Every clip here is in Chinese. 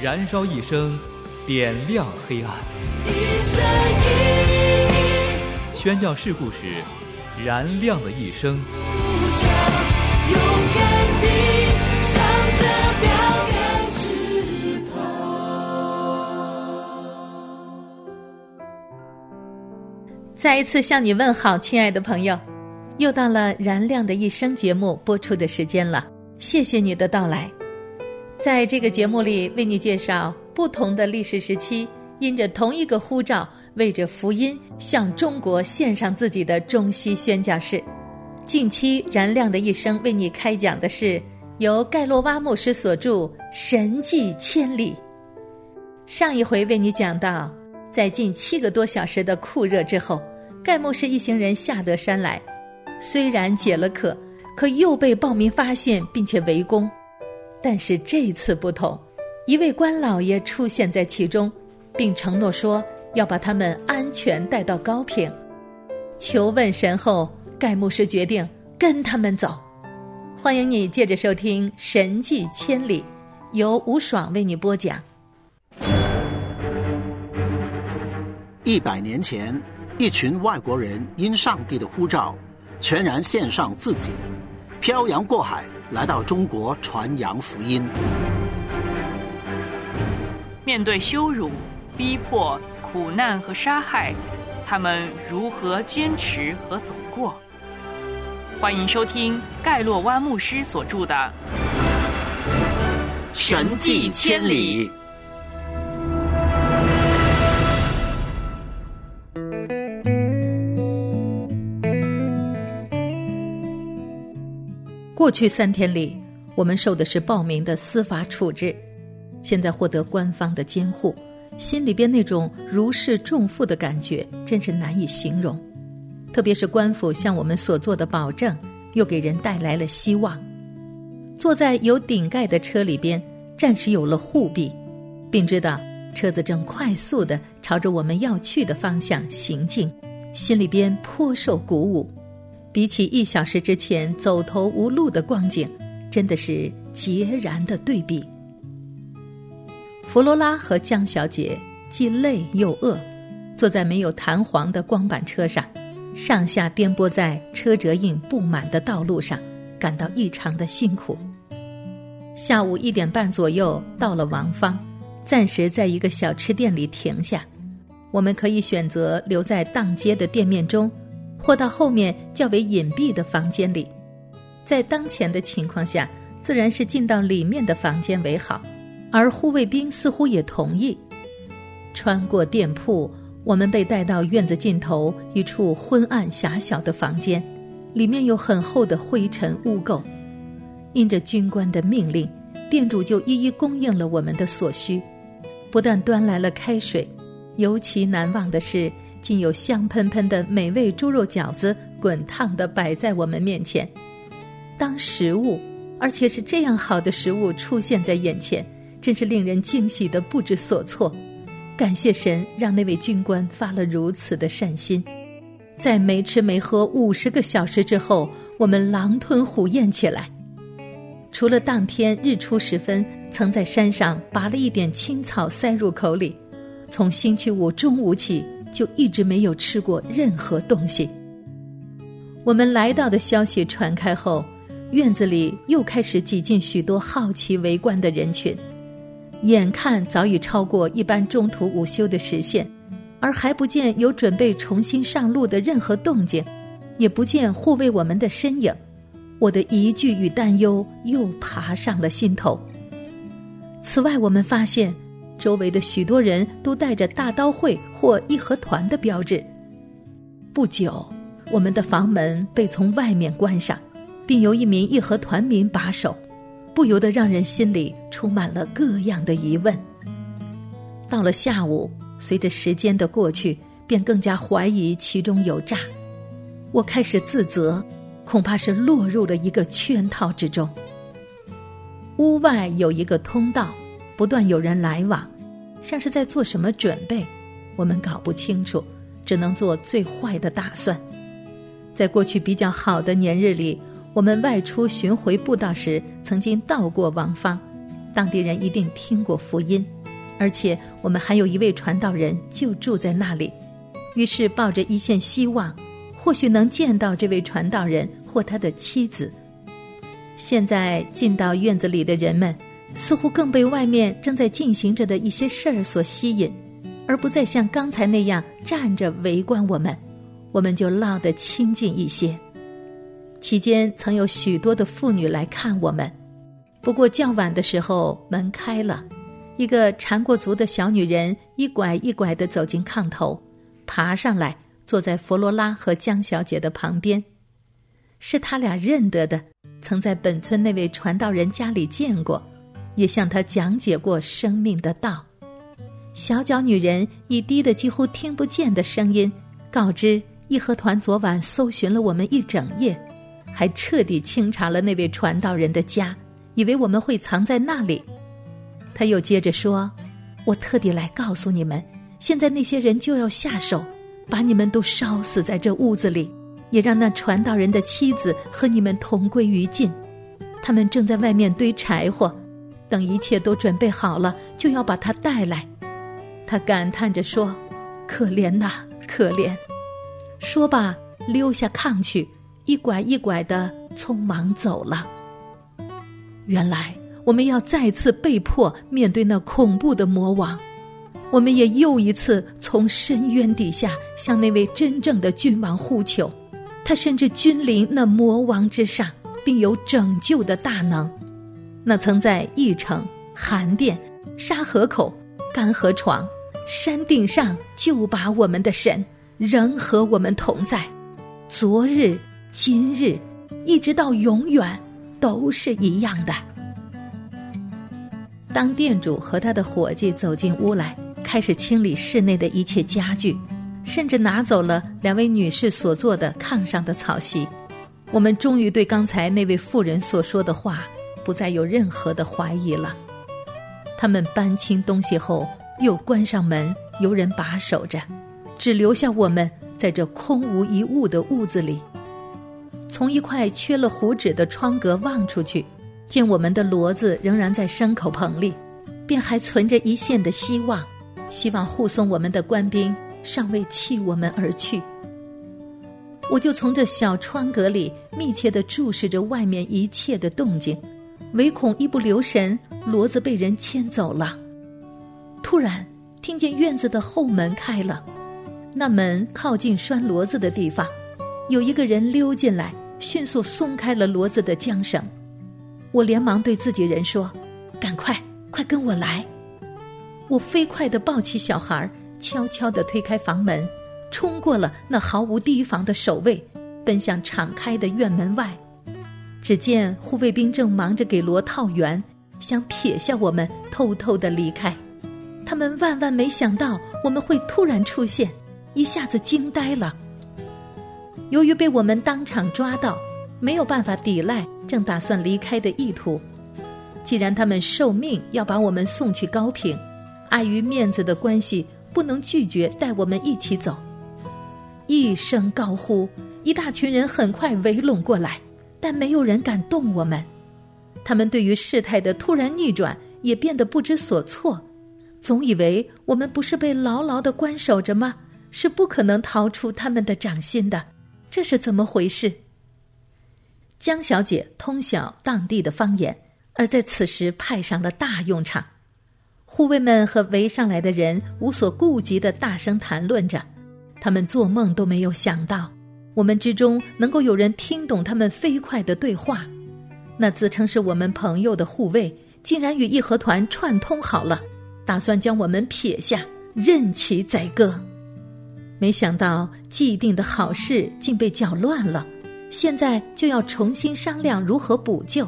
燃烧一生，点亮黑暗。宣教事故时，燃亮的一生。再一次向你问好，亲爱的朋友，又到了燃亮的一生节目播出的时间了。谢谢你的到来，在这个节目里为你介绍不同的历史时期，因着同一个呼召，为着福音向中国献上自己的中西宣教士。近期燃亮的一生为你开讲的是由盖洛瓦牧师所著《神迹千里》。上一回为你讲到。在近七个多小时的酷热之后，盖牧师一行人下得山来。虽然解了渴，可又被暴民发现并且围攻。但是这次不同，一位官老爷出现在其中，并承诺说要把他们安全带到高平。求问神后，盖牧师决定跟他们走。欢迎你接着收听《神迹千里》，由吴爽为你播讲。一百年前，一群外国人因上帝的呼召，全然献上自己，漂洋过海来到中国传扬福音。面对羞辱、逼迫、苦难和杀害，他们如何坚持和走过？欢迎收听盖洛湾牧师所著的《神迹千里》。过去三天里，我们受的是暴民的司法处置，现在获得官方的监护，心里边那种如释重负的感觉，真是难以形容。特别是官府向我们所做的保证，又给人带来了希望。坐在有顶盖的车里边，暂时有了护庇，并知道车子正快速的朝着我们要去的方向行进，心里边颇受鼓舞。比起一小时之前走投无路的光景，真的是截然的对比。弗罗拉和江小姐既累又饿，坐在没有弹簧的光板车上，上下颠簸在车辙印布满的道路上，感到异常的辛苦。下午一点半左右到了王坊，暂时在一个小吃店里停下，我们可以选择留在当街的店面中。或到后面较为隐蔽的房间里，在当前的情况下，自然是进到里面的房间为好。而护卫兵似乎也同意。穿过店铺，我们被带到院子尽头一处昏暗狭小的房间，里面有很厚的灰尘污垢。因着军官的命令，店主就一一供应了我们的所需，不但端来了开水，尤其难忘的是。竟有香喷喷的美味猪肉饺子滚烫的摆在我们面前，当食物，而且是这样好的食物出现在眼前，真是令人惊喜的不知所措。感谢神，让那位军官发了如此的善心。在没吃没喝五十个小时之后，我们狼吞虎咽起来。除了当天日出时分曾在山上拔了一点青草塞入口里，从星期五中午起。就一直没有吃过任何东西。我们来到的消息传开后，院子里又开始挤进许多好奇围观的人群。眼看早已超过一般中途午休的时限，而还不见有准备重新上路的任何动静，也不见护卫我们的身影，我的疑惧与担忧又爬上了心头。此外，我们发现。周围的许多人都带着大刀会或义和团的标志。不久，我们的房门被从外面关上，并由一名义和团民把守，不由得让人心里充满了各样的疑问。到了下午，随着时间的过去，便更加怀疑其中有诈。我开始自责，恐怕是落入了一个圈套之中。屋外有一个通道，不断有人来往，像是在做什么准备，我们搞不清楚，只能做最坏的打算。在过去比较好的年日里，我们外出巡回布道时，曾经到过王方，当地人一定听过福音，而且我们还有一位传道人就住在那里，于是抱着一线希望，或许能见到这位传道人或他的妻子。现在进到院子里的人们，似乎更被外面正在进行着的一些事儿所吸引，而不再像刚才那样站着围观我们。我们就落得亲近一些。期间曾有许多的妇女来看我们，不过较晚的时候门开了，一个缠过足的小女人一拐一拐地走进炕头，爬上来坐在弗罗拉和江小姐的旁边，是他俩认得的，曾在本村那位传道人家里见过，也向他讲解过生命的道。小脚女人以低的几乎听不见的声音告知。义和团昨晚搜寻了我们一整夜，还彻底清查了那位传道人的家，以为我们会藏在那里。他又接着说：“我特地来告诉你们，现在那些人就要下手，把你们都烧死在这屋子里，也让那传道人的妻子和你们同归于尽。他们正在外面堆柴火，等一切都准备好了，就要把他带来。”他感叹着说：“可怜呐，可怜。”说罢，溜下炕去，一拐一拐的匆忙走了。原来我们要再次被迫面对那恐怖的魔王，我们也又一次从深渊底下向那位真正的君王呼求。他甚至君临那魔王之上，并有拯救的大能。那曾在义城、韩殿、沙河口、干河床、山顶上救拔我们的神。仍和我们同在，昨日、今日，一直到永远，都是一样的。当店主和他的伙计走进屋来，开始清理室内的一切家具，甚至拿走了两位女士所坐的炕上的草席，我们终于对刚才那位妇人所说的话不再有任何的怀疑了。他们搬清东西后，又关上门，由人把守着。只留下我们在这空无一物的屋子里。从一块缺了糊纸的窗格望出去，见我们的骡子仍然在牲口棚里，便还存着一线的希望，希望护送我们的官兵尚未弃我们而去。我就从这小窗格里密切地注视着外面一切的动静，唯恐一不留神，骡子被人牵走了。突然听见院子的后门开了。那门靠近拴骡子的地方，有一个人溜进来，迅速松开了骡子的缰绳。我连忙对自己人说：“赶快，快跟我来！”我飞快地抱起小孩，悄悄地推开房门，冲过了那毫无提防的守卫，奔向敞开的院门外。只见护卫兵正忙着给罗套圆，想撇下我们偷偷的离开。他们万万没想到我们会突然出现。一下子惊呆了。由于被我们当场抓到，没有办法抵赖正打算离开的意图。既然他们受命要把我们送去高平，碍于面子的关系，不能拒绝带我们一起走。一声高呼，一大群人很快围拢过来，但没有人敢动我们。他们对于事态的突然逆转也变得不知所措，总以为我们不是被牢牢的关守着吗？是不可能逃出他们的掌心的，这是怎么回事？江小姐通晓当地的方言，而在此时派上了大用场。护卫们和围上来的人无所顾忌的大声谈论着，他们做梦都没有想到，我们之中能够有人听懂他们飞快的对话。那自称是我们朋友的护卫，竟然与义和团串通好了，打算将我们撇下，任其宰割。没想到既定的好事竟被搅乱了，现在就要重新商量如何补救。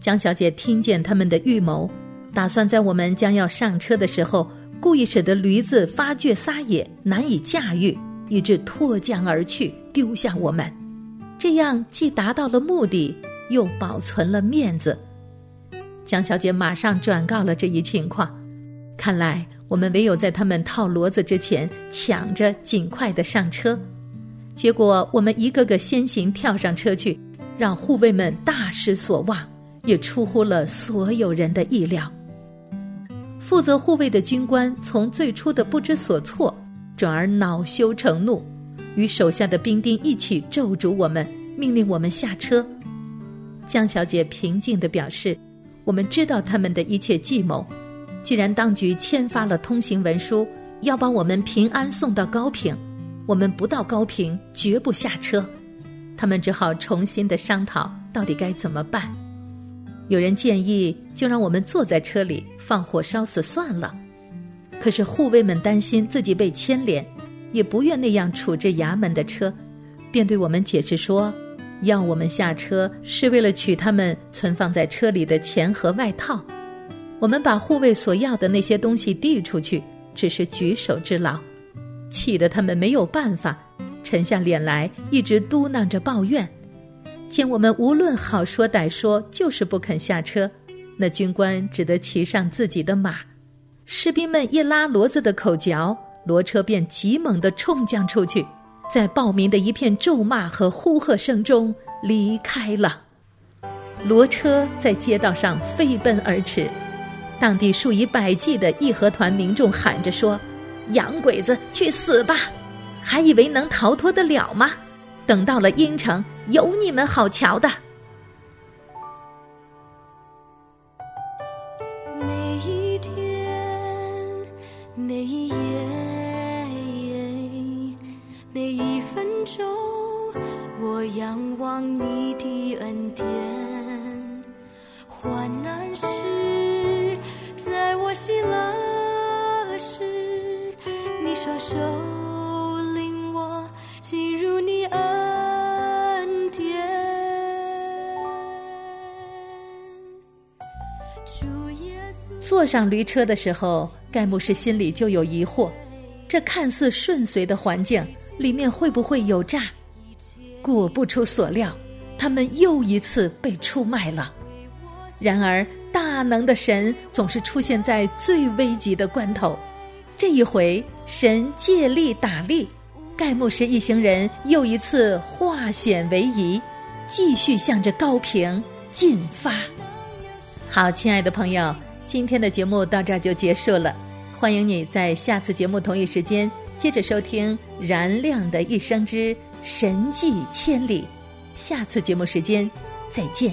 江小姐听见他们的预谋，打算在我们将要上车的时候，故意使得驴子发倔撒野，难以驾驭，以致脱缰而去，丢下我们。这样既达到了目的，又保存了面子。江小姐马上转告了这一情况。看来我们唯有在他们套骡子之前，抢着尽快的上车。结果我们一个个先行跳上车去，让护卫们大失所望，也出乎了所有人的意料。负责护卫的军官从最初的不知所措，转而恼羞成怒。与手下的兵丁一起咒诅我们，命令我们下车。江小姐平静地表示：“我们知道他们的一切计谋。既然当局签发了通行文书，要把我们平安送到高平，我们不到高平绝不下车。他们只好重新的商讨到底该怎么办。有人建议，就让我们坐在车里放火烧死算了。可是护卫们担心自己被牵连。”也不愿那样处置衙门的车，便对我们解释说，要我们下车是为了取他们存放在车里的钱和外套。我们把护卫所要的那些东西递出去，只是举手之劳，气得他们没有办法，沉下脸来，一直嘟囔着抱怨。见我们无论好说歹说，就是不肯下车，那军官只得骑上自己的马，士兵们一拉骡子的口嚼。骡车便急猛地冲将出去，在暴民的一片咒骂和呼喝声中离开了。骡车在街道上飞奔而驰，当地数以百计的义和团民众喊着说：“洋鬼子，去死吧！还以为能逃脱得了吗？等到了阴城，有你们好瞧的。”每一分钟，我仰望你的恩典。患难时，在我喜乐时，你双手领我进入你恩典。主耶稣，坐上驴车的时候，盖牧师心里就有疑惑：这看似顺遂的环境。里面会不会有诈？果不出所料，他们又一次被出卖了。然而，大能的神总是出现在最危急的关头。这一回，神借力打力，盖牧师一行人又一次化险为夷，继续向着高平进发。好，亲爱的朋友，今天的节目到这儿就结束了。欢迎你在下次节目同一时间。接着收听《燃亮的一生之神迹千里》，下次节目时间再见。